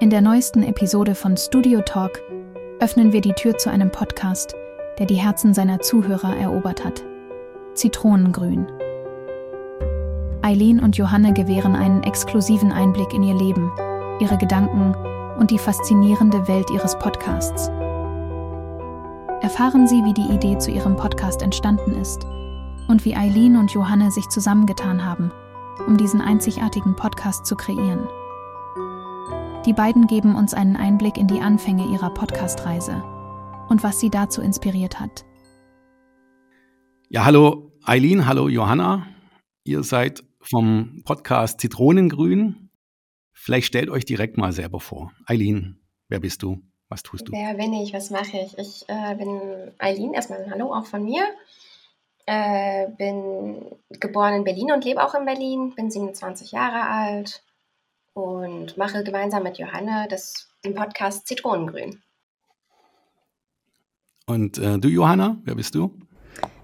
In der neuesten Episode von Studio Talk öffnen wir die Tür zu einem Podcast, der die Herzen seiner Zuhörer erobert hat. Zitronengrün. Eileen und Johanne gewähren einen exklusiven Einblick in ihr Leben, ihre Gedanken und die faszinierende Welt ihres Podcasts. Erfahren Sie, wie die Idee zu ihrem Podcast entstanden ist und wie Eileen und Johanne sich zusammengetan haben, um diesen einzigartigen Podcast zu kreieren. Die beiden geben uns einen Einblick in die Anfänge ihrer Podcast-Reise und was sie dazu inspiriert hat. Ja, hallo Eileen, hallo Johanna. Ihr seid vom Podcast Zitronengrün. Vielleicht stellt euch direkt mal selber vor. Eileen, wer bist du? Was tust du? Wer bin ich? Was mache ich? Ich äh, bin Eileen. Erstmal ein Hallo auch von mir. Äh, bin geboren in Berlin und lebe auch in Berlin. Bin 27 Jahre alt und mache gemeinsam mit Johanne das, den Podcast Zitronengrün. Und äh, du, Johanna, wer bist du?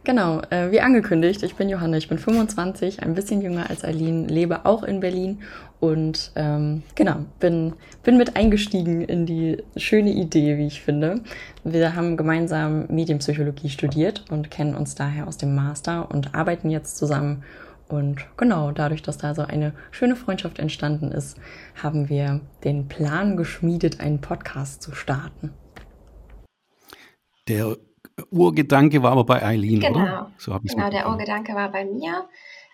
Genau, äh, wie angekündigt, ich bin Johanna, ich bin 25, ein bisschen jünger als Eileen, lebe auch in Berlin und ähm, genau, bin, bin mit eingestiegen in die schöne Idee, wie ich finde. Wir haben gemeinsam Medienpsychologie studiert und kennen uns daher aus dem Master und arbeiten jetzt zusammen. Und genau, dadurch, dass da so eine schöne Freundschaft entstanden ist, haben wir den Plan geschmiedet, einen Podcast zu starten. Der Urgedanke war aber bei Eileen, genau. oder? So genau, der Urgedanke war bei mir.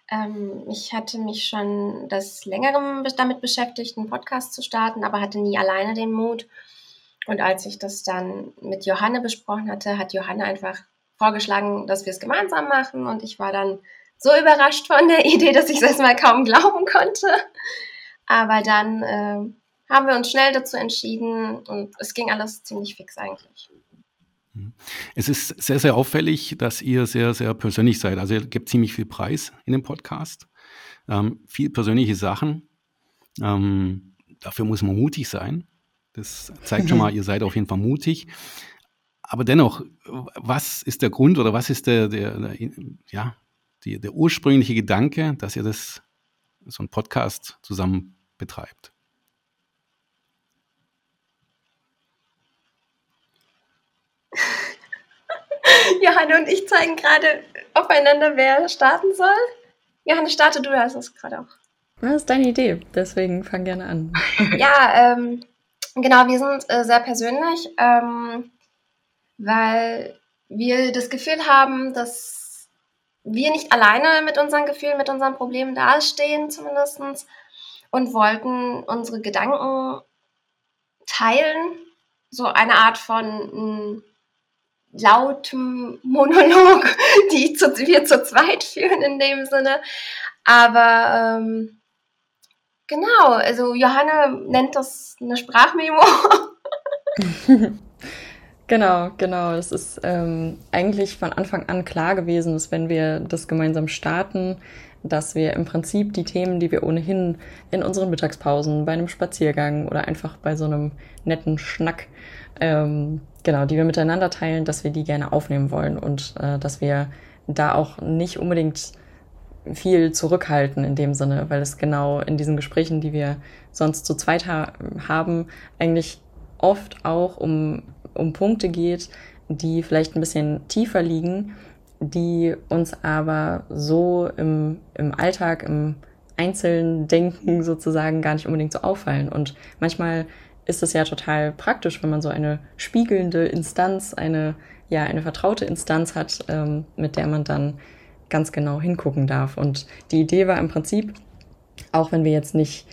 Ähm, ich hatte mich schon das Längerem damit beschäftigt, einen Podcast zu starten, aber hatte nie alleine den Mut. Und als ich das dann mit Johanne besprochen hatte, hat Johanne einfach vorgeschlagen, dass wir es gemeinsam machen. Und ich war dann so überrascht von der Idee, dass ich es erstmal kaum glauben konnte. Aber dann äh, haben wir uns schnell dazu entschieden und es ging alles ziemlich fix eigentlich. Es ist sehr, sehr auffällig, dass ihr sehr, sehr persönlich seid. Also ihr gebt ziemlich viel Preis in dem Podcast. Ähm, viel persönliche Sachen. Ähm, dafür muss man mutig sein. Das zeigt schon mal, ihr seid auf jeden Fall mutig. Aber dennoch, was ist der Grund oder was ist der, der, der ja, die, der ursprüngliche Gedanke, dass ihr das, so ein Podcast zusammen betreibt? Johanne und ich zeigen gerade aufeinander, wer starten soll. Johanne, starte du, hast es gerade auch. Das ist deine Idee, deswegen fang gerne an. ja, ähm, genau, wir sind äh, sehr persönlich, ähm, weil wir das Gefühl haben, dass wir nicht alleine mit unseren Gefühlen, mit unseren Problemen dastehen, zumindest, und wollten unsere Gedanken teilen, so eine Art von lautem Monolog, die zu, wir zu zweit führen in dem Sinne. Aber ähm, genau, also Johanna nennt das eine Sprachmemo. Genau, genau. Es ist ähm, eigentlich von Anfang an klar gewesen, dass wenn wir das gemeinsam starten, dass wir im Prinzip die Themen, die wir ohnehin in unseren Mittagspausen, bei einem Spaziergang oder einfach bei so einem netten Schnack ähm, genau, die wir miteinander teilen, dass wir die gerne aufnehmen wollen und äh, dass wir da auch nicht unbedingt viel zurückhalten in dem Sinne, weil es genau in diesen Gesprächen, die wir sonst zu zweit ha haben, eigentlich oft auch um, um Punkte geht, die vielleicht ein bisschen tiefer liegen, die uns aber so im, im Alltag, im einzelnen Denken sozusagen gar nicht unbedingt so auffallen. Und manchmal ist es ja total praktisch, wenn man so eine spiegelnde Instanz, eine, ja, eine vertraute Instanz hat, ähm, mit der man dann ganz genau hingucken darf. Und die Idee war im Prinzip, auch wenn wir jetzt nicht,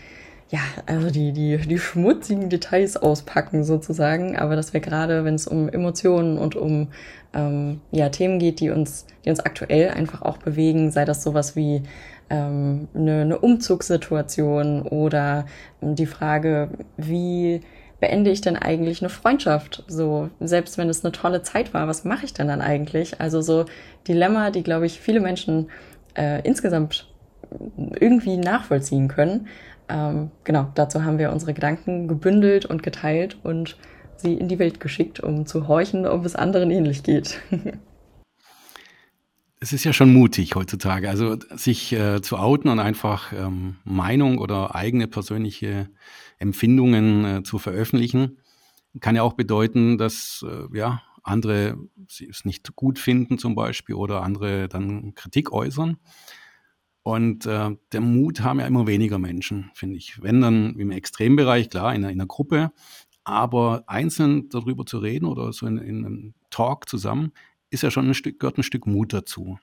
ja, also die, die, die schmutzigen Details auspacken sozusagen, aber dass wir gerade, wenn es um Emotionen und um ähm, ja, Themen geht, die uns, die uns aktuell einfach auch bewegen, sei das sowas wie ähm, eine, eine Umzugssituation oder die Frage, wie beende ich denn eigentlich eine Freundschaft? So, selbst wenn es eine tolle Zeit war, was mache ich denn dann eigentlich? Also so Dilemma, die, glaube ich, viele Menschen äh, insgesamt irgendwie nachvollziehen können. Ähm, genau, dazu haben wir unsere Gedanken gebündelt und geteilt und sie in die Welt geschickt, um zu horchen, ob es anderen ähnlich geht. es ist ja schon mutig heutzutage, also sich äh, zu outen und einfach ähm, Meinung oder eigene persönliche Empfindungen äh, zu veröffentlichen, kann ja auch bedeuten, dass äh, ja andere es nicht gut finden zum Beispiel oder andere dann Kritik äußern. Und äh, der Mut haben ja immer weniger Menschen, finde ich. Wenn dann im Extrembereich, klar, in einer, in einer Gruppe, aber einzeln darüber zu reden oder so in, in einem Talk zusammen, ist ja schon ein Stück, gehört ein Stück Mut dazu.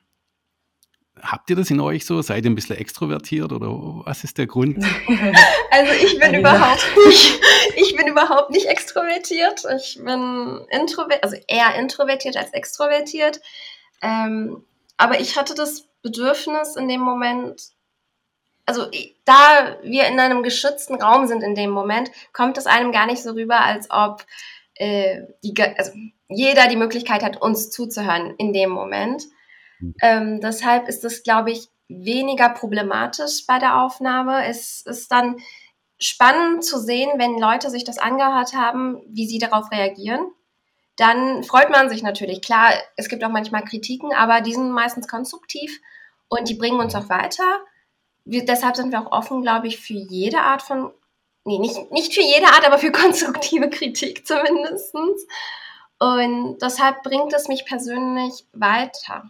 Habt ihr das in euch so? Seid ihr ein bisschen extrovertiert oder was ist der Grund? Also ich bin überhaupt nicht, ich bin überhaupt nicht extrovertiert. Ich bin introvertiert, also eher introvertiert als extrovertiert. Ähm, aber ich hatte das Bedürfnis in dem Moment, also da wir in einem geschützten Raum sind in dem Moment, kommt es einem gar nicht so rüber, als ob äh, die, also jeder die Möglichkeit hat, uns zuzuhören in dem Moment. Mhm. Ähm, deshalb ist es, glaube ich, weniger problematisch bei der Aufnahme. Es ist dann spannend zu sehen, wenn Leute sich das angehört haben, wie sie darauf reagieren. Dann freut man sich natürlich. Klar, es gibt auch manchmal Kritiken, aber die sind meistens konstruktiv und die bringen uns auch weiter. Wir, deshalb sind wir auch offen, glaube ich, für jede Art von, nee, nicht, nicht für jede Art, aber für konstruktive Kritik zumindest. Und deshalb bringt es mich persönlich weiter.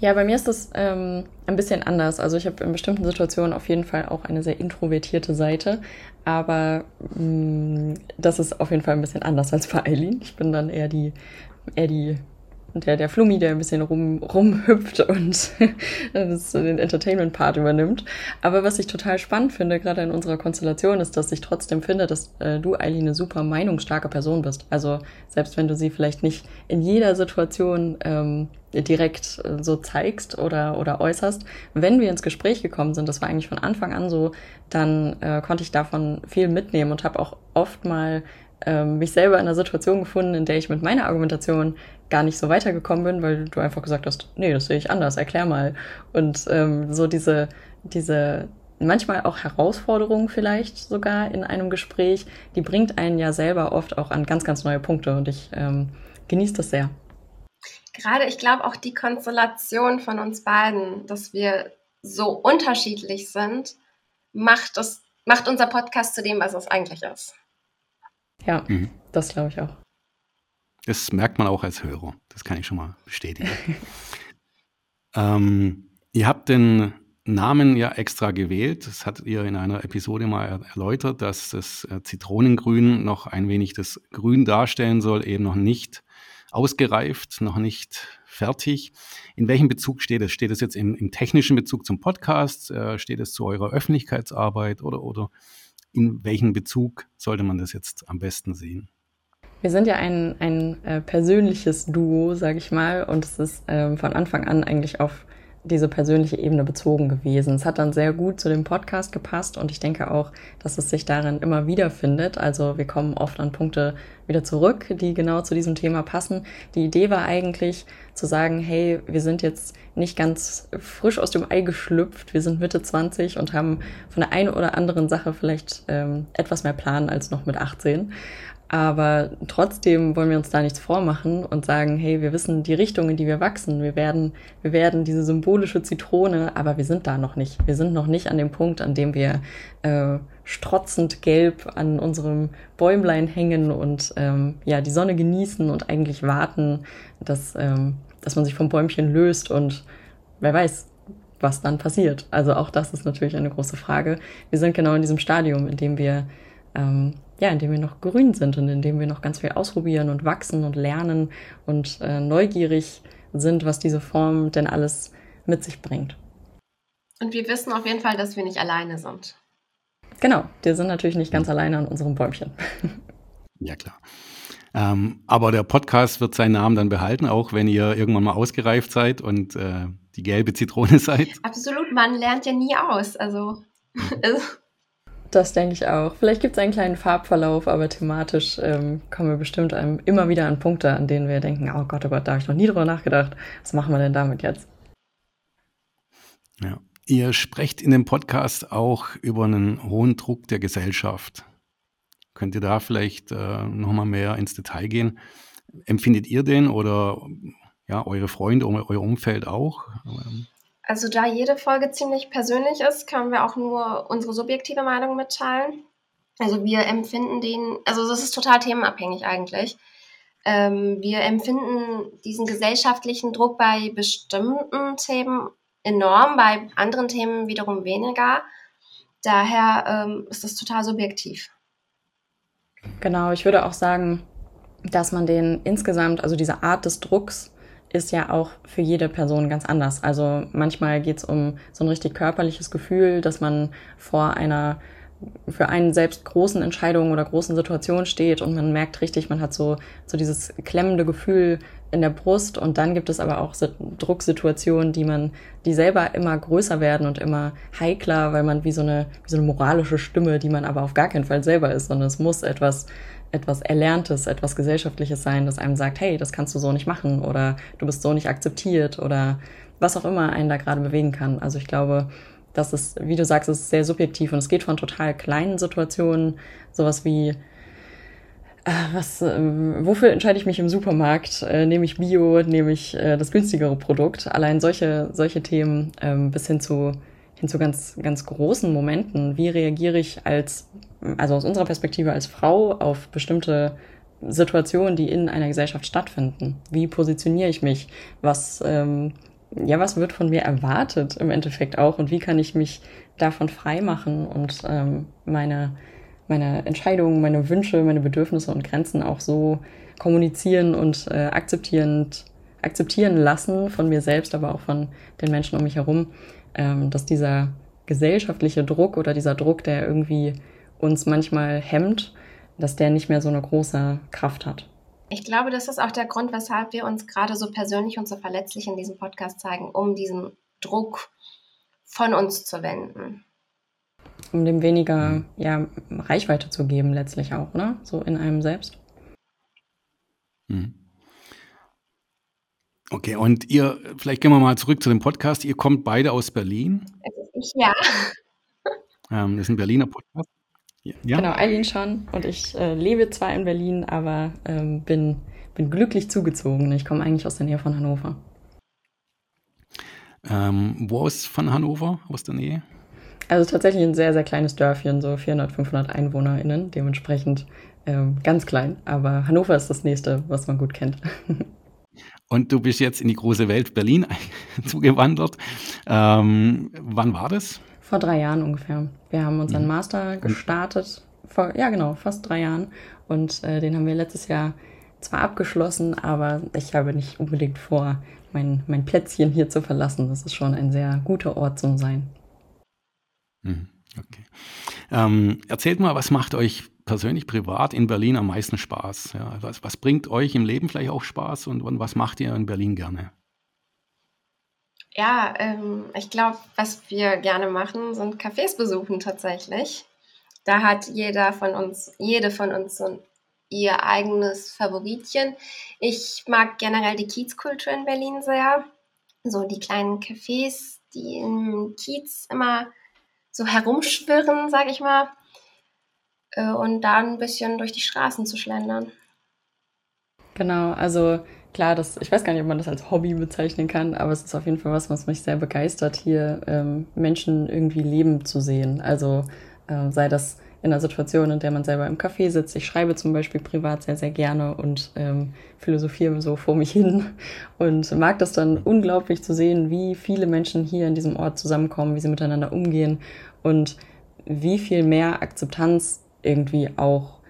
Ja, bei mir ist das ähm, ein bisschen anders. Also ich habe in bestimmten Situationen auf jeden Fall auch eine sehr introvertierte Seite, aber mh, mm, das ist auf jeden Fall ein bisschen anders als bei Eileen. Ich bin dann eher die, eher die der, der Flummi, der ein bisschen rum, rumhüpft und das, den Entertainment-Part übernimmt. Aber was ich total spannend finde, gerade in unserer Konstellation, ist, dass ich trotzdem finde, dass äh, du eigentlich eine super meinungsstarke Person bist. Also selbst wenn du sie vielleicht nicht in jeder Situation ähm, direkt äh, so zeigst oder, oder äußerst, wenn wir ins Gespräch gekommen sind, das war eigentlich von Anfang an so, dann äh, konnte ich davon viel mitnehmen und habe auch oft mal ähm, mich selber in einer Situation gefunden, in der ich mit meiner Argumentation gar nicht so weitergekommen bin, weil du einfach gesagt hast, nee, das sehe ich anders, erklär mal. Und ähm, so diese, diese manchmal auch Herausforderungen vielleicht sogar in einem Gespräch, die bringt einen ja selber oft auch an ganz, ganz neue Punkte und ich ähm, genieße das sehr. Gerade, ich glaube, auch die Konstellation von uns beiden, dass wir so unterschiedlich sind, macht, das, macht unser Podcast zu dem, was es eigentlich ist. Ja, mhm. das glaube ich auch. Das merkt man auch als Hörer. Das kann ich schon mal bestätigen. ähm, ihr habt den Namen ja extra gewählt. Das hat ihr in einer Episode mal erläutert, dass das äh, Zitronengrün noch ein wenig das Grün darstellen soll, eben noch nicht ausgereift, noch nicht fertig. In welchem Bezug steht es? Steht es jetzt im, im technischen Bezug zum Podcast? Äh, steht es zu eurer Öffentlichkeitsarbeit oder, oder in welchem Bezug sollte man das jetzt am besten sehen? Wir sind ja ein, ein äh, persönliches Duo, sage ich mal, und es ist ähm, von Anfang an eigentlich auf diese persönliche Ebene bezogen gewesen. Es hat dann sehr gut zu dem Podcast gepasst und ich denke auch, dass es sich darin immer wieder findet. Also wir kommen oft an Punkte wieder zurück, die genau zu diesem Thema passen. Die Idee war eigentlich zu sagen, hey, wir sind jetzt nicht ganz frisch aus dem Ei geschlüpft, wir sind Mitte 20 und haben von der einen oder anderen Sache vielleicht ähm, etwas mehr Plan als noch mit 18. Aber trotzdem wollen wir uns da nichts vormachen und sagen, hey, wir wissen die Richtung, in die wir wachsen. Wir werden, wir werden diese symbolische Zitrone, aber wir sind da noch nicht. Wir sind noch nicht an dem Punkt, an dem wir äh, strotzend gelb an unserem Bäumlein hängen und ähm, ja, die Sonne genießen und eigentlich warten, dass, ähm, dass man sich vom Bäumchen löst und wer weiß, was dann passiert. Also auch das ist natürlich eine große Frage. Wir sind genau in diesem Stadium, in dem wir ähm, ja, in dem wir noch grün sind und in dem wir noch ganz viel ausprobieren und wachsen und lernen und äh, neugierig sind, was diese Form denn alles mit sich bringt. Und wir wissen auf jeden Fall, dass wir nicht alleine sind. Genau, wir sind natürlich nicht ganz alleine an unserem Bäumchen. Ja, klar. Ähm, aber der Podcast wird seinen Namen dann behalten, auch wenn ihr irgendwann mal ausgereift seid und äh, die gelbe Zitrone seid. Absolut, man lernt ja nie aus. Also, also das denke ich auch. Vielleicht gibt es einen kleinen Farbverlauf, aber thematisch ähm, kommen wir bestimmt einem immer wieder an Punkte, an denen wir denken, oh Gott, oh Gott, da habe ich noch nie drüber nachgedacht. Was machen wir denn damit jetzt? Ja. Ihr sprecht in dem Podcast auch über einen hohen Druck der Gesellschaft. Könnt ihr da vielleicht äh, nochmal mehr ins Detail gehen? Empfindet ihr den oder ja, eure Freunde, euer Umfeld auch? Also da jede Folge ziemlich persönlich ist, können wir auch nur unsere subjektive Meinung mitteilen. Also wir empfinden den, also das ist total themenabhängig eigentlich. Ähm, wir empfinden diesen gesellschaftlichen Druck bei bestimmten Themen enorm, bei anderen Themen wiederum weniger. Daher ähm, ist das total subjektiv. Genau, ich würde auch sagen, dass man den insgesamt, also diese Art des Drucks, ist ja auch für jede Person ganz anders. Also manchmal geht es um so ein richtig körperliches Gefühl, dass man vor einer für einen selbst großen Entscheidungen oder großen Situationen steht und man merkt richtig, man hat so, so dieses klemmende Gefühl in der Brust und dann gibt es aber auch Drucksituationen, die man, die selber immer größer werden und immer heikler, weil man wie so eine, wie so eine moralische Stimme, die man aber auf gar keinen Fall selber ist, sondern es muss etwas etwas Erlerntes, etwas Gesellschaftliches sein, das einem sagt, hey, das kannst du so nicht machen oder du bist so nicht akzeptiert oder was auch immer einen da gerade bewegen kann. Also ich glaube, das ist, wie du sagst, ist sehr subjektiv und es geht von total kleinen Situationen, sowas wie, was, äh, wofür entscheide ich mich im Supermarkt? Äh, nehme ich Bio, nehme ich äh, das günstigere Produkt? Allein solche, solche Themen ähm, bis hin zu, hin zu ganz, ganz großen Momenten. Wie reagiere ich als also aus unserer Perspektive als Frau auf bestimmte Situationen, die in einer Gesellschaft stattfinden. Wie positioniere ich mich? Was, ähm, ja, was wird von mir erwartet im Endeffekt auch? Und wie kann ich mich davon frei machen und ähm, meine, meine Entscheidungen, meine Wünsche, meine Bedürfnisse und Grenzen auch so kommunizieren und äh, akzeptierend, akzeptieren lassen von mir selbst, aber auch von den Menschen um mich herum, ähm, dass dieser gesellschaftliche Druck oder dieser Druck, der irgendwie uns manchmal hemmt, dass der nicht mehr so eine große Kraft hat. Ich glaube, das ist auch der Grund, weshalb wir uns gerade so persönlich und so verletzlich in diesem Podcast zeigen, um diesen Druck von uns zu wenden. Um dem weniger ja, Reichweite zu geben, letztlich auch, ne? So in einem selbst. Mhm. Okay, und ihr, vielleicht gehen wir mal zurück zu dem Podcast. Ihr kommt beide aus Berlin. Also ich ja. Ähm, das ist ein Berliner Podcast. Ja. Genau, Eileen schon. Und ich äh, lebe zwar in Berlin, aber ähm, bin, bin glücklich zugezogen. Ich komme eigentlich aus der Nähe von Hannover. Ähm, wo ist von Hannover, aus der Nähe? Also tatsächlich ein sehr, sehr kleines Dörfchen, so 400, 500 EinwohnerInnen, dementsprechend ähm, ganz klein. Aber Hannover ist das nächste, was man gut kennt. Und du bist jetzt in die große Welt Berlin zugewandert. Ähm, wann war das? Vor drei Jahren ungefähr. Wir haben unseren mhm. Master gestartet, vor, ja genau, fast drei Jahren. Und äh, den haben wir letztes Jahr zwar abgeschlossen, aber ich habe nicht unbedingt vor, mein, mein Plätzchen hier zu verlassen. Das ist schon ein sehr guter Ort zum Sein. Mhm. Okay. Ähm, erzählt mal, was macht euch persönlich privat in Berlin am meisten Spaß? Ja, was, was bringt euch im Leben vielleicht auch Spaß und, und was macht ihr in Berlin gerne? Ja, ähm, ich glaube, was wir gerne machen, sind Cafés besuchen tatsächlich. Da hat jeder von uns, jede von uns so ihr eigenes Favoritchen. Ich mag generell die Kiezkultur in Berlin sehr. So die kleinen Cafés, die im Kiez immer so herumschwirren, sag ich mal. Äh, und da ein bisschen durch die Straßen zu schlendern. Genau, also klar, das, ich weiß gar nicht, ob man das als Hobby bezeichnen kann, aber es ist auf jeden Fall was, was mich sehr begeistert, hier ähm, Menschen irgendwie leben zu sehen. Also äh, sei das in einer Situation, in der man selber im Café sitzt. Ich schreibe zum Beispiel privat sehr, sehr gerne und ähm, philosophiere so vor mich hin und mag das dann unglaublich zu sehen, wie viele Menschen hier in diesem Ort zusammenkommen, wie sie miteinander umgehen und wie viel mehr Akzeptanz irgendwie auch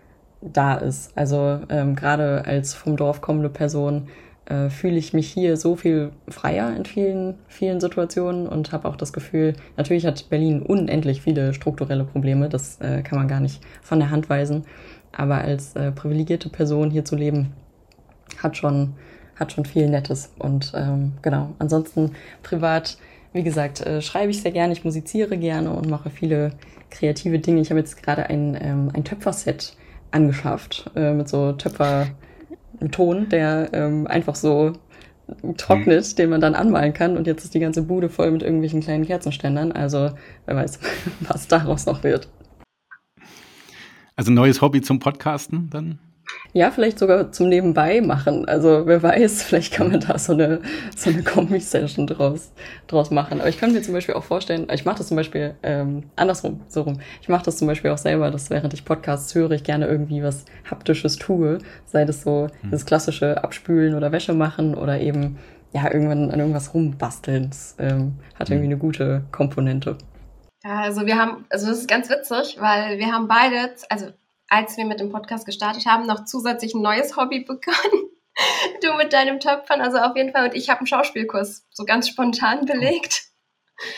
da ist. Also ähm, gerade als vom Dorf kommende Person äh, fühle ich mich hier so viel freier in vielen, vielen Situationen und habe auch das Gefühl, natürlich hat Berlin unendlich viele strukturelle Probleme, das äh, kann man gar nicht von der Hand weisen. Aber als äh, privilegierte Person hier zu leben, hat schon, hat schon viel Nettes. Und ähm, genau, ansonsten privat, wie gesagt, äh, schreibe ich sehr gerne, ich musiziere gerne und mache viele kreative Dinge. Ich habe jetzt gerade ein, ähm, ein Töpferset angeschafft äh, mit so Töpfer-Ton, der ähm, einfach so trocknet, mhm. den man dann anmalen kann. Und jetzt ist die ganze Bude voll mit irgendwelchen kleinen Kerzenständern. Also wer weiß, was daraus noch wird. Also neues Hobby zum Podcasten dann? Ja, vielleicht sogar zum Nebenbei machen. Also wer weiß, vielleicht kann man da so eine, so eine Kombi-Session draus, draus machen. Aber ich kann mir zum Beispiel auch vorstellen, ich mache das zum Beispiel ähm, andersrum, so rum. Ich mache das zum Beispiel auch selber, dass während ich Podcasts höre, ich gerne irgendwie was Haptisches tue. Sei das so hm. das klassische Abspülen oder Wäsche machen oder eben ja irgendwann an irgendwas rumbasteln. Das ähm, hat hm. irgendwie eine gute Komponente. Ja, also wir haben, also das ist ganz witzig, weil wir haben beide, also als wir mit dem Podcast gestartet haben, noch zusätzlich ein neues Hobby begonnen. Du mit deinem Töpfern, also auf jeden Fall. Und ich habe einen Schauspielkurs so ganz spontan belegt.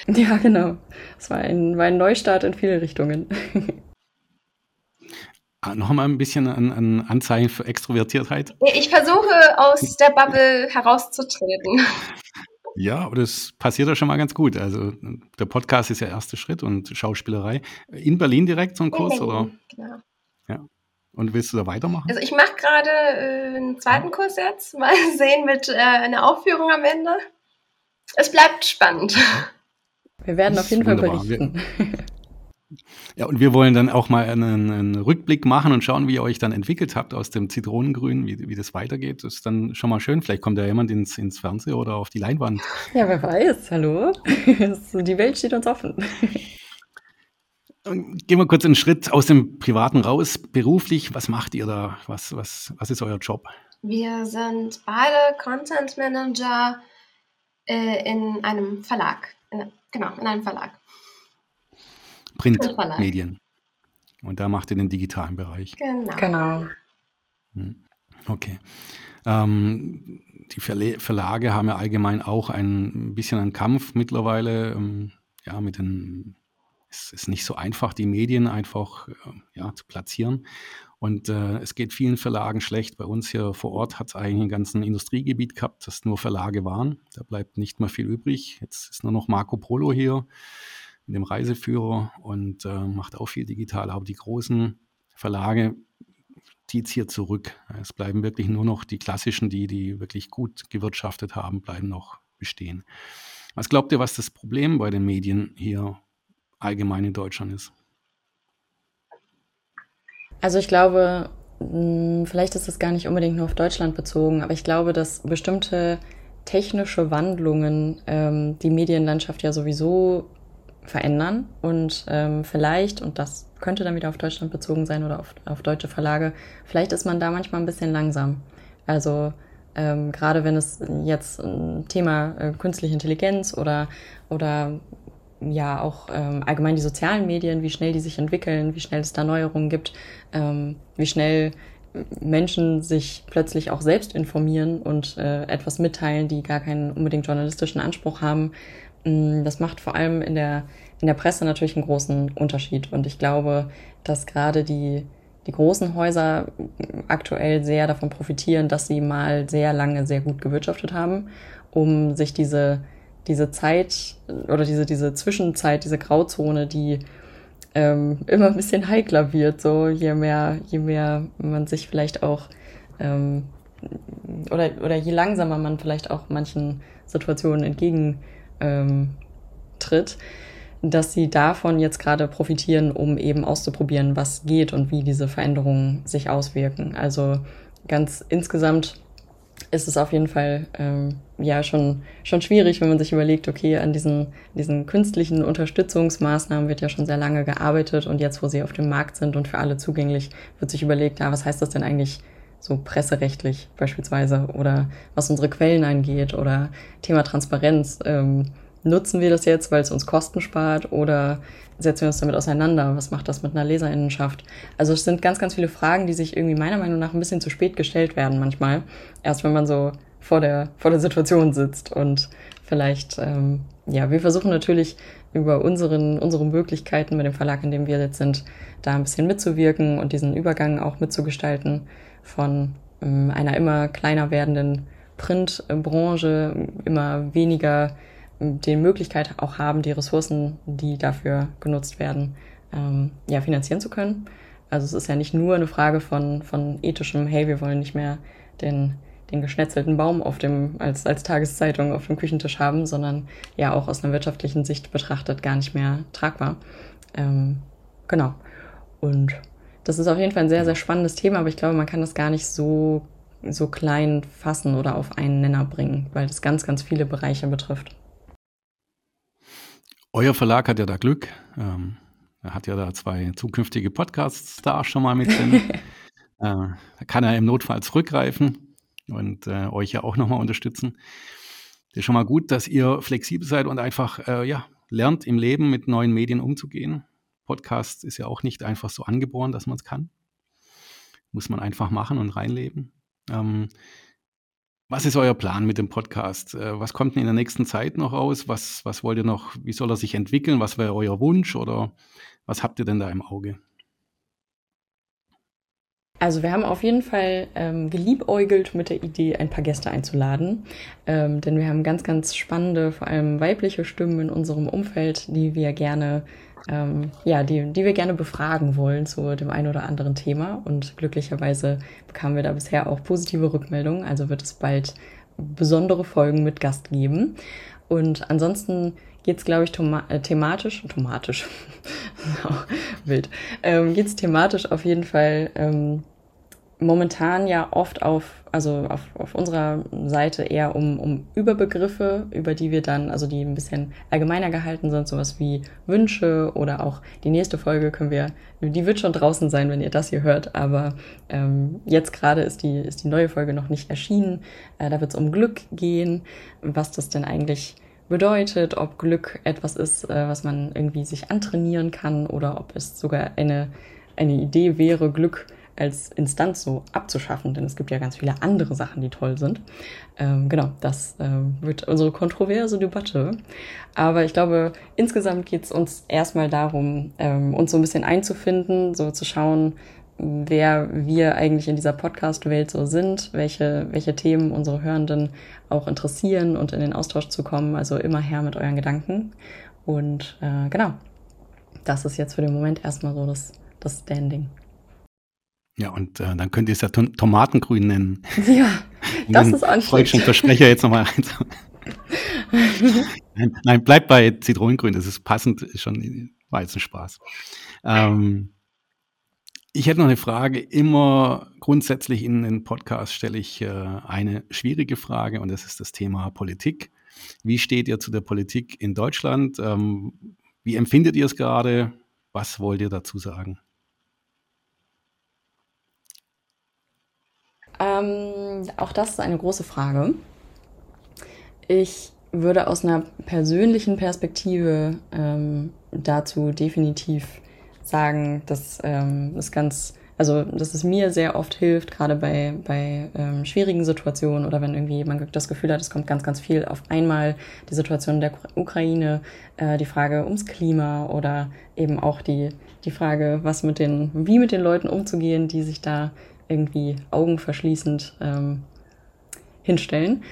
Ja, genau. Es war ein, war ein Neustart in viele Richtungen. Ah, noch mal ein bisschen an, an Anzeichen für Extrovertiertheit. Ich versuche aus der Bubble herauszutreten. Ja, aber das passiert ja schon mal ganz gut. Also der Podcast ist ja der erste Schritt und Schauspielerei. In Berlin direkt so ein Kurs, oder? Genau. Und willst du da weitermachen? Also ich mache gerade äh, einen zweiten Kurs jetzt. Mal sehen mit äh, einer Aufführung am Ende. Es bleibt spannend. Wir werden auf jeden Fall berichten. Ja, und wir wollen dann auch mal einen, einen, Rückblick machen und schauen, wie ihr euch dann entwickelt habt aus dem Zitronengrün, wie, wie das weitergeht. Das ist dann schon mal schön. Vielleicht kommt ja jemand ins, ins Fernsehen oder auf die Leinwand. Ja, wer weiß. Hallo. die Welt steht uns offen. Gehen wir kurz einen Schritt aus dem Privaten raus. Beruflich, was macht ihr da? Was, was, was ist euer Job? Wir sind beide Content Manager äh, in einem Verlag. In, genau, in einem Verlag. Printmedien. Und da macht ihr den digitalen Bereich. Genau. genau. Hm. Okay. Ähm, die Verlage haben ja allgemein auch ein bisschen einen Kampf mittlerweile ähm, ja, mit den es ist nicht so einfach, die Medien einfach äh, ja, zu platzieren. Und äh, es geht vielen Verlagen schlecht. Bei uns hier vor Ort hat es eigentlich ein ganzes Industriegebiet gehabt, das nur Verlage waren. Da bleibt nicht mehr viel übrig. Jetzt ist nur noch Marco Polo hier mit dem Reiseführer und äh, macht auch viel digital. Aber die großen Verlage zieht es hier zurück. Es bleiben wirklich nur noch die klassischen, die, die wirklich gut gewirtschaftet haben, bleiben noch bestehen. Was glaubt ihr, was das Problem bei den Medien hier allgemein in Deutschland ist? Also ich glaube, hm, vielleicht ist es gar nicht unbedingt nur auf Deutschland bezogen, aber ich glaube, dass bestimmte technische Wandlungen ähm, die Medienlandschaft ja sowieso verändern und ähm, vielleicht, und das könnte dann wieder auf Deutschland bezogen sein oder auf, auf deutsche Verlage, vielleicht ist man da manchmal ein bisschen langsam. Also ähm, gerade wenn es jetzt ein Thema äh, künstliche Intelligenz oder, oder ja auch ähm, allgemein die sozialen Medien, wie schnell die sich entwickeln, wie schnell es da Neuerungen gibt, ähm, wie schnell Menschen sich plötzlich auch selbst informieren und äh, etwas mitteilen, die gar keinen unbedingt journalistischen Anspruch haben. Mm, das macht vor allem in der, in der Presse natürlich einen großen Unterschied. Und ich glaube, dass gerade die, die großen Häuser aktuell sehr davon profitieren, dass sie mal sehr lange sehr gut gewirtschaftet haben, um sich diese diese Zeit oder diese, diese Zwischenzeit, diese Grauzone, die ähm, immer ein bisschen heikler wird, so je mehr, je mehr man sich vielleicht auch ähm, oder, oder je langsamer man vielleicht auch manchen Situationen entgegen ähm, dass sie davon jetzt gerade profitieren, um eben auszuprobieren, was geht und wie diese Veränderungen sich auswirken. Also ganz insgesamt ist es auf jeden Fall ähm, ja schon, schon schwierig, wenn man sich überlegt, okay, an diesen, diesen künstlichen Unterstützungsmaßnahmen wird ja schon sehr lange gearbeitet und jetzt, wo sie auf dem Markt sind und für alle zugänglich, wird sich überlegt, ja, was heißt das denn eigentlich so presserechtlich beispielsweise oder was unsere Quellen angeht oder Thema Transparenz. Ähm, nutzen wir das jetzt, weil es uns Kosten spart oder setzen wir uns damit auseinander? Was macht das mit einer Leserinnenschaft? Also es sind ganz, ganz viele Fragen, die sich irgendwie meiner Meinung nach ein bisschen zu spät gestellt werden manchmal. Erst wenn man so vor der, vor der Situation sitzt und vielleicht, ähm, ja, wir versuchen natürlich über unseren, unsere Möglichkeiten mit dem Verlag, in dem wir jetzt sind, da ein bisschen mitzuwirken und diesen Übergang auch mitzugestalten von ähm, einer immer kleiner werdenden Printbranche, immer weniger die Möglichkeit auch haben, die Ressourcen, die dafür genutzt werden, ähm, ja, finanzieren zu können. Also es ist ja nicht nur eine Frage von, von ethischem, hey, wir wollen nicht mehr den, den geschnetzelten Baum auf dem, als, als Tageszeitung auf dem Küchentisch haben, sondern ja auch aus einer wirtschaftlichen Sicht betrachtet gar nicht mehr tragbar. Ähm, genau. Und das ist auf jeden Fall ein sehr, sehr spannendes Thema, aber ich glaube, man kann das gar nicht so, so klein fassen oder auf einen Nenner bringen, weil das ganz, ganz viele Bereiche betrifft. Euer Verlag hat ja da Glück. Ähm, er hat ja da zwei zukünftige Podcasts da schon mal mit drin. äh, da kann er im Notfall zurückgreifen und äh, euch ja auch nochmal unterstützen. Das ist schon mal gut, dass ihr flexibel seid und einfach äh, ja, lernt, im Leben mit neuen Medien umzugehen. Podcast ist ja auch nicht einfach so angeboren, dass man es kann. Muss man einfach machen und reinleben. Ähm, was ist euer Plan mit dem Podcast? Äh, was kommt in der nächsten Zeit noch raus? Was, was wollt ihr noch, wie soll er sich entwickeln? Was wäre euer Wunsch oder was habt ihr denn da im Auge? Also wir haben auf jeden Fall ähm, geliebäugelt mit der Idee, ein paar Gäste einzuladen, ähm, denn wir haben ganz, ganz spannende, vor allem weibliche Stimmen in unserem Umfeld, die wir gerne, ähm, ja, die, die wir gerne befragen wollen zu dem einen oder anderen Thema. Und glücklicherweise bekamen wir da bisher auch positive Rückmeldungen. Also wird es bald besondere Folgen mit Gast geben. Und ansonsten geht es, glaube ich, äh, thematisch, thematisch, wild, ähm, geht es thematisch auf jeden Fall ähm, momentan ja oft auf, also auf, auf unserer Seite eher um, um Überbegriffe, über die wir dann, also die ein bisschen allgemeiner gehalten sind, sowas wie Wünsche oder auch die nächste Folge können wir, die wird schon draußen sein, wenn ihr das hier hört, aber ähm, jetzt gerade ist die, ist die neue Folge noch nicht erschienen. Äh, da wird es um Glück gehen, was das denn eigentlich bedeutet, ob Glück etwas ist, äh, was man irgendwie sich antrainieren kann oder ob es sogar eine, eine Idee wäre, Glück als Instanz so abzuschaffen, denn es gibt ja ganz viele andere Sachen, die toll sind. Ähm, genau, das äh, wird unsere kontroverse Debatte. Aber ich glaube, insgesamt geht es uns erstmal darum, ähm, uns so ein bisschen einzufinden, so zu schauen, wer wir eigentlich in dieser Podcast-Welt so sind, welche, welche Themen unsere Hörenden auch interessieren und in den Austausch zu kommen. Also immer her mit euren Gedanken. Und äh, genau, das ist jetzt für den Moment erstmal so das, das Standing. Ja, und äh, dann könnt ihr es ja Tomatengrün nennen. Ja, das ist anstrengend. schon Versprecher jetzt nochmal rein. nein, nein, bleibt bei Zitronengrün, das ist passend, ist schon, war jetzt ein Spaß. Ähm, ich hätte noch eine Frage. Immer grundsätzlich in den Podcast stelle ich äh, eine schwierige Frage und das ist das Thema Politik. Wie steht ihr zu der Politik in Deutschland? Ähm, wie empfindet ihr es gerade? Was wollt ihr dazu sagen? Ähm, auch das ist eine große Frage. Ich würde aus einer persönlichen Perspektive ähm, dazu definitiv sagen, dass ähm, es ganz, also dass es mir sehr oft hilft, gerade bei, bei ähm, schwierigen Situationen oder wenn irgendwie man das Gefühl hat, es kommt ganz, ganz viel auf einmal, die Situation der Ukraine, äh, die Frage ums Klima oder eben auch die, die Frage, was mit den, wie mit den Leuten umzugehen, die sich da irgendwie augenverschließend ähm, hinstellen.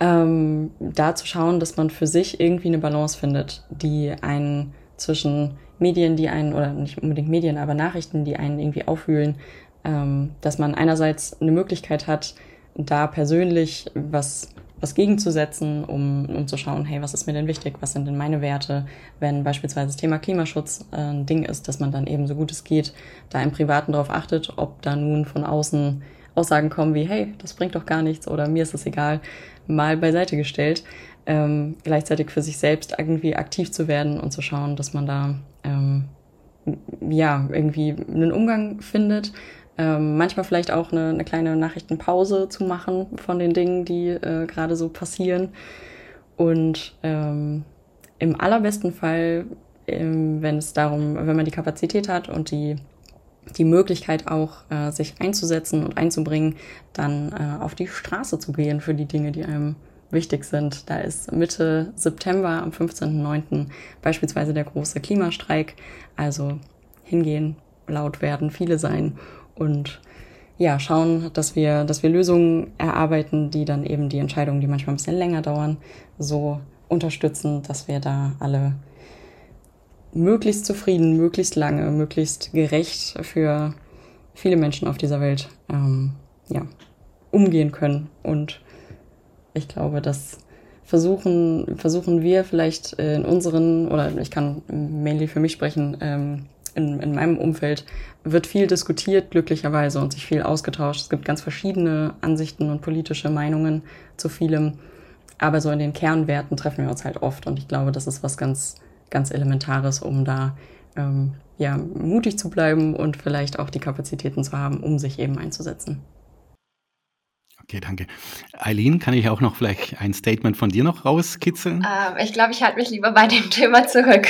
Ähm, da zu schauen, dass man für sich irgendwie eine Balance findet, die einen zwischen Medien, die einen, oder nicht unbedingt Medien, aber Nachrichten, die einen irgendwie aufwühlen, ähm, dass man einerseits eine Möglichkeit hat, da persönlich was was gegenzusetzen, um, um zu schauen, hey, was ist mir denn wichtig, was sind denn meine Werte, wenn beispielsweise das Thema Klimaschutz äh, ein Ding ist, dass man dann eben so gut es geht, da im Privaten darauf achtet, ob da nun von außen Aussagen kommen wie, hey, das bringt doch gar nichts oder mir ist es egal, mal beiseite gestellt, ähm, gleichzeitig für sich selbst irgendwie aktiv zu werden und zu schauen, dass man da ähm, ja irgendwie einen Umgang findet, ähm, manchmal vielleicht auch eine, eine, kleine Nachrichtenpause zu machen von den Dingen, die äh, gerade so passieren. Und ähm, im allerbesten Fall, ähm, wenn es darum, wenn man die Kapazität hat und die, die Möglichkeit auch, äh, sich einzusetzen und einzubringen, dann äh, auf die Straße zu gehen für die Dinge, die einem wichtig sind. Da ist Mitte September am 15.09. beispielsweise der große Klimastreik. Also hingehen, laut werden, viele sein und ja, schauen, dass wir, dass wir Lösungen erarbeiten, die dann eben die Entscheidungen, die manchmal ein bisschen länger dauern, so unterstützen, dass wir da alle möglichst zufrieden, möglichst lange, möglichst gerecht für viele Menschen auf dieser Welt ähm, ja, umgehen können. Und ich glaube, das versuchen, versuchen wir vielleicht in unseren, oder ich kann mainly für mich sprechen, ähm, in, in meinem Umfeld wird viel diskutiert, glücklicherweise, und sich viel ausgetauscht. Es gibt ganz verschiedene Ansichten und politische Meinungen zu vielem. Aber so in den Kernwerten treffen wir uns halt oft. Und ich glaube, das ist was ganz, ganz Elementares, um da ähm, ja, mutig zu bleiben und vielleicht auch die Kapazitäten zu haben, um sich eben einzusetzen. Okay, danke. Eileen, kann ich auch noch vielleicht ein Statement von dir noch rauskitzeln? Ähm, ich glaube, ich halte mich lieber bei dem Thema zurück.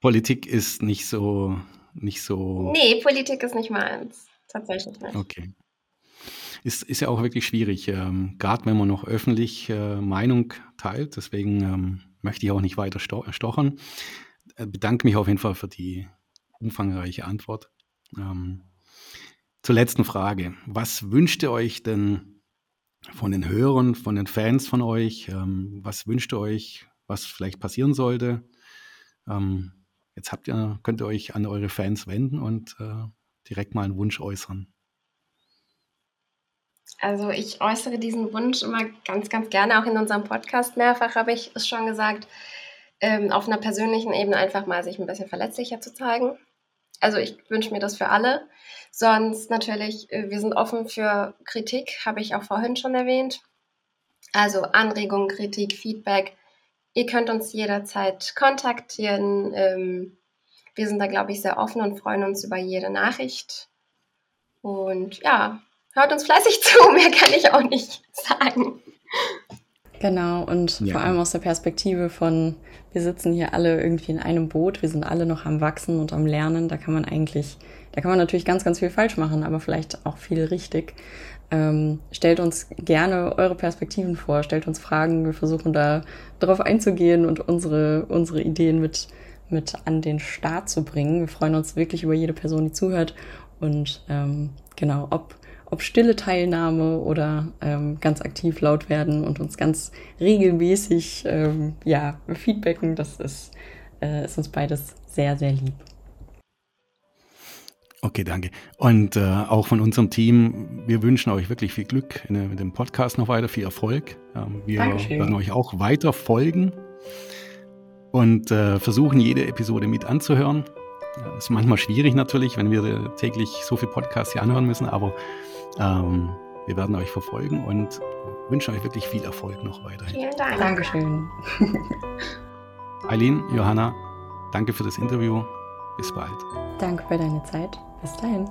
Politik ist nicht so, nicht so. Nee, Politik ist nicht meins. Tatsächlich nicht. Okay. Ist, ist ja auch wirklich schwierig, ähm, gerade wenn man noch öffentlich äh, Meinung teilt. Deswegen ähm, möchte ich auch nicht weiter sto stochern. Äh, bedanke mich auf jeden Fall für die umfangreiche Antwort. Ähm, zur letzten Frage. Was wünscht ihr euch denn von den Hörern, von den Fans von euch? Ähm, was wünscht ihr euch, was vielleicht passieren sollte? Jetzt habt ihr, könnt ihr euch an eure Fans wenden und äh, direkt mal einen Wunsch äußern. Also ich äußere diesen Wunsch immer ganz, ganz gerne, auch in unserem Podcast mehrfach habe ich es schon gesagt, ähm, auf einer persönlichen Ebene einfach mal sich ein bisschen verletzlicher zu zeigen. Also ich wünsche mir das für alle. Sonst natürlich, äh, wir sind offen für Kritik, habe ich auch vorhin schon erwähnt. Also Anregungen, Kritik, Feedback. Ihr könnt uns jederzeit kontaktieren. Ähm, wir sind da, glaube ich, sehr offen und freuen uns über jede Nachricht. Und ja, hört uns fleißig zu, mehr kann ich auch nicht sagen. Genau, und ja. vor allem aus der Perspektive von, wir sitzen hier alle irgendwie in einem Boot, wir sind alle noch am Wachsen und am Lernen, da kann man eigentlich, da kann man natürlich ganz, ganz viel falsch machen, aber vielleicht auch viel richtig. Ähm, stellt uns gerne eure Perspektiven vor, stellt uns Fragen, wir versuchen da drauf einzugehen und unsere, unsere Ideen mit, mit an den Start zu bringen. Wir freuen uns wirklich über jede Person, die zuhört und ähm, genau, ob ob stille Teilnahme oder ähm, ganz aktiv laut werden und uns ganz regelmäßig ähm, ja, feedbacken, das ist, äh, ist uns beides sehr, sehr lieb. Okay, danke. Und äh, auch von unserem Team, wir wünschen euch wirklich viel Glück in, in dem Podcast noch weiter, viel Erfolg. Ähm, wir Dankeschön. werden euch auch weiter folgen und äh, versuchen, jede Episode mit anzuhören. Das ist manchmal schwierig natürlich, wenn wir täglich so viel Podcasts hier anhören müssen, aber ähm, wir werden euch verfolgen und wünschen euch wirklich viel Erfolg noch weiterhin. Vielen Dank. Dankeschön. Eileen, Johanna, danke für das Interview. Bis bald. Danke für deine Zeit. Bis dahin.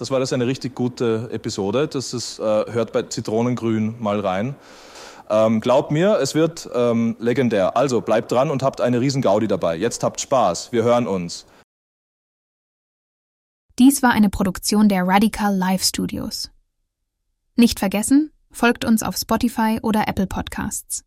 Das war das eine richtig gute Episode. Das ist, äh, hört bei Zitronengrün mal rein. Ähm, glaubt mir, es wird ähm, legendär. Also bleibt dran und habt eine riesen Gaudi dabei. Jetzt habt Spaß. Wir hören uns. Dies war eine Produktion der Radical Live Studios. Nicht vergessen, folgt uns auf Spotify oder Apple Podcasts.